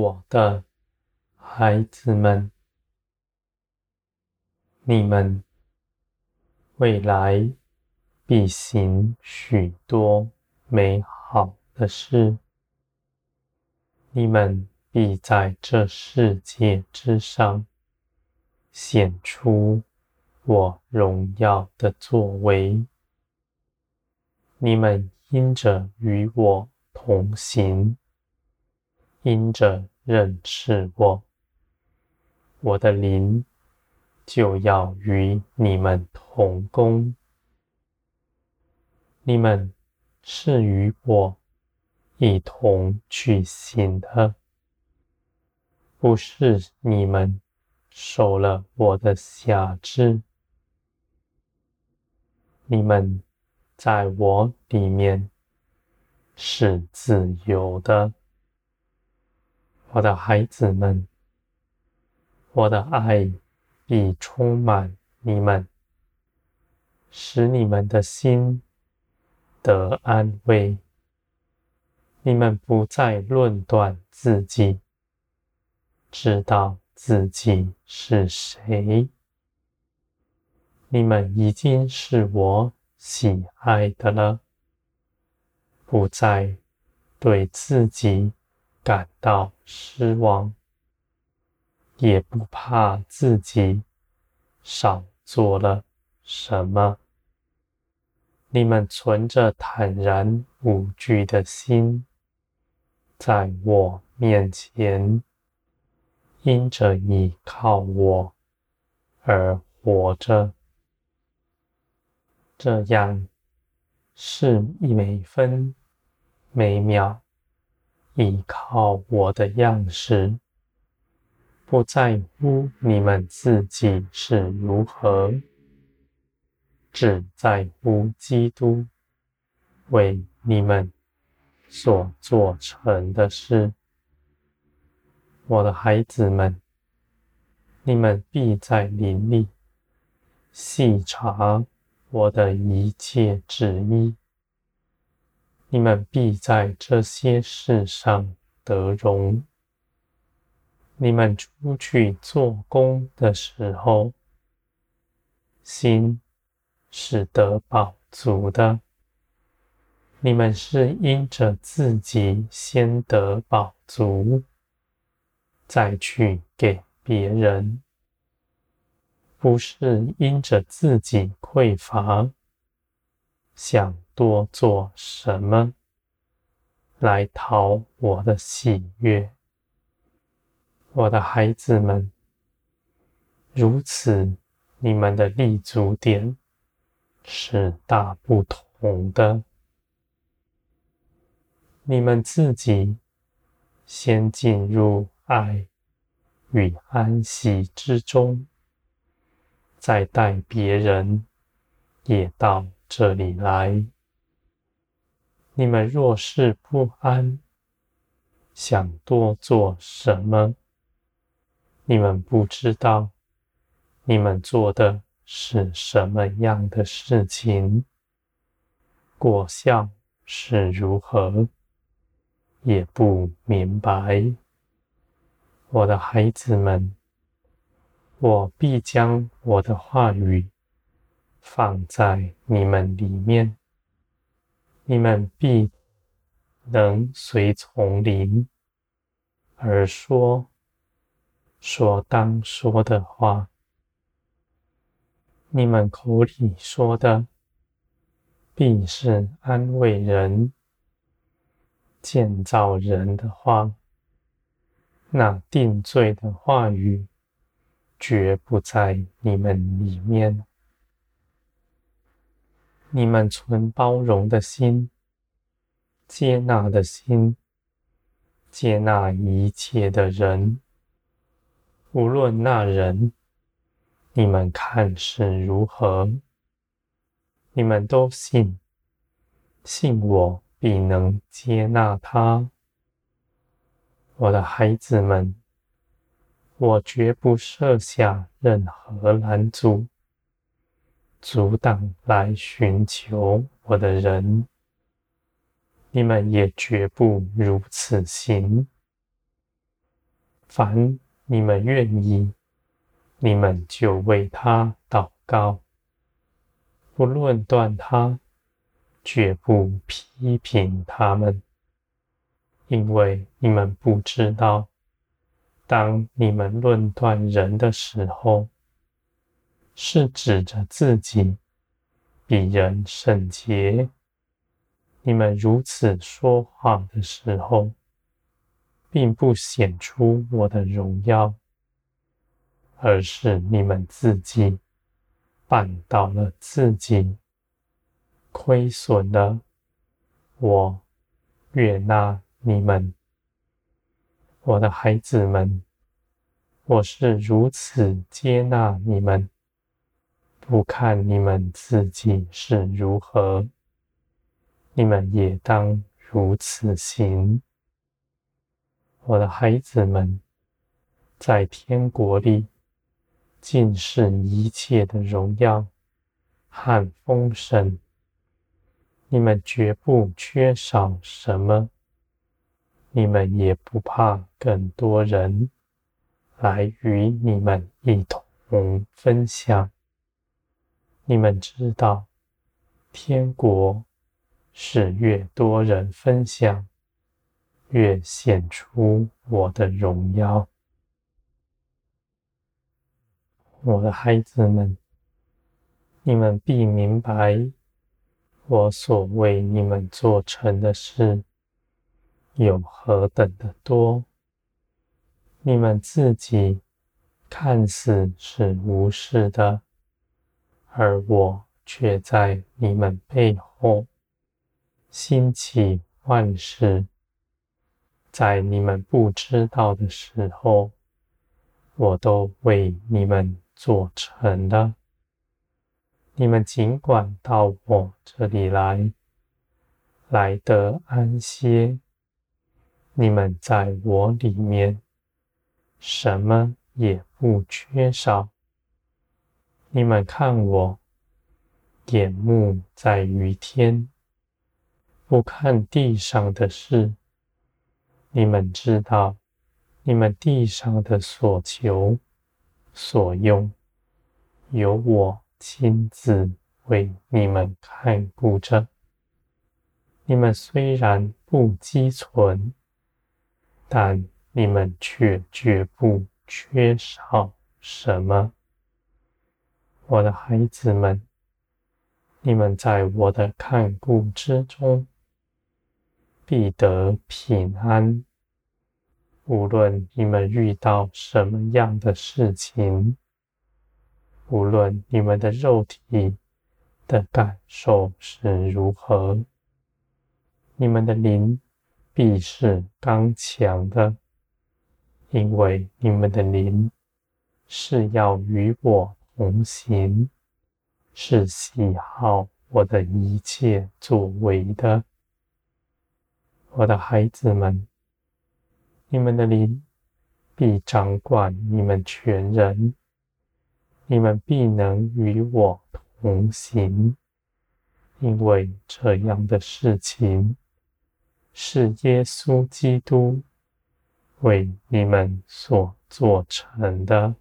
我的孩子们，你们未来必行许多美好的事，你们必在这世界之上显出我荣耀的作为。你们因着与我同行，因着认识我，我的灵就要与你们同工。你们是与我一同去行的，不是你们守了我的辖制。你们。在我里面是自由的，我的孩子们，我的爱必充满你们，使你们的心得安慰。你们不再论断自己，知道自己是谁。你们已经是我。喜爱的了，不再对自己感到失望，也不怕自己少做了什么。你们存着坦然无惧的心，在我面前，因着依靠我而活着。这样是每分每秒依靠我的样式，不在乎你们自己是如何，只在乎基督为你们所做成的事。我的孩子们，你们必在林里细察。我的一切旨意，你们必在这些事上得荣。你们出去做工的时候，心是得饱足的。你们是因着自己先得饱足，再去给别人。不是因着自己匮乏，想多做什么来讨我的喜悦，我的孩子们，如此，你们的立足点是大不同的。你们自己先进入爱与安息之中。再带别人也到这里来。你们若是不安，想多做什么，你们不知道你们做的是什么样的事情，果效是如何，也不明白。我的孩子们。我必将我的话语放在你们里面，你们必能随从灵而说，说当说的话。你们口里说的必是安慰人、建造人的话，那定罪的话语。绝不在你们里面。你们存包容的心，接纳的心，接纳一切的人，无论那人，你们看是如何，你们都信，信我必能接纳他。我的孩子们。我绝不设下任何拦阻，阻挡来寻求我的人。你们也绝不如此行。凡你们愿意，你们就为他祷告，不论断他，绝不批评他们，因为你们不知道，当你们论断人的时候，是指着自己比人圣洁。你们如此说话的时候，并不显出我的荣耀，而是你们自己绊倒了自己，亏损了我，悦纳你们，我的孩子们，我是如此接纳你们，不看你们自己是如何。你们也当如此行，我的孩子们，在天国里尽是一切的荣耀和丰盛，你们绝不缺少什么，你们也不怕更多人来与你们一同分享。你们知道，天国。是越多人分享，越显出我的荣耀。我的孩子们，你们必明白我所为你们做成的事有何等的多。你们自己看似是无事的，而我却在你们背后。兴起万事，在你们不知道的时候，我都为你们做成了。你们尽管到我这里来，来得安歇。你们在我里面，什么也不缺少。你们看我，眼目在于天。不看地上的事，你们知道，你们地上的所求、所用，由我亲自为你们看顾着。你们虽然不积存，但你们却绝不缺少什么。我的孩子们，你们在我的看顾之中。必得平安。无论你们遇到什么样的事情，无论你们的肉体的感受是如何，你们的灵必是刚强的，因为你们的灵是要与我同行，是喜好我的一切作为的。我的孩子们，你们的灵必掌管你们全人，你们必能与我同行，因为这样的事情是耶稣基督为你们所做成的。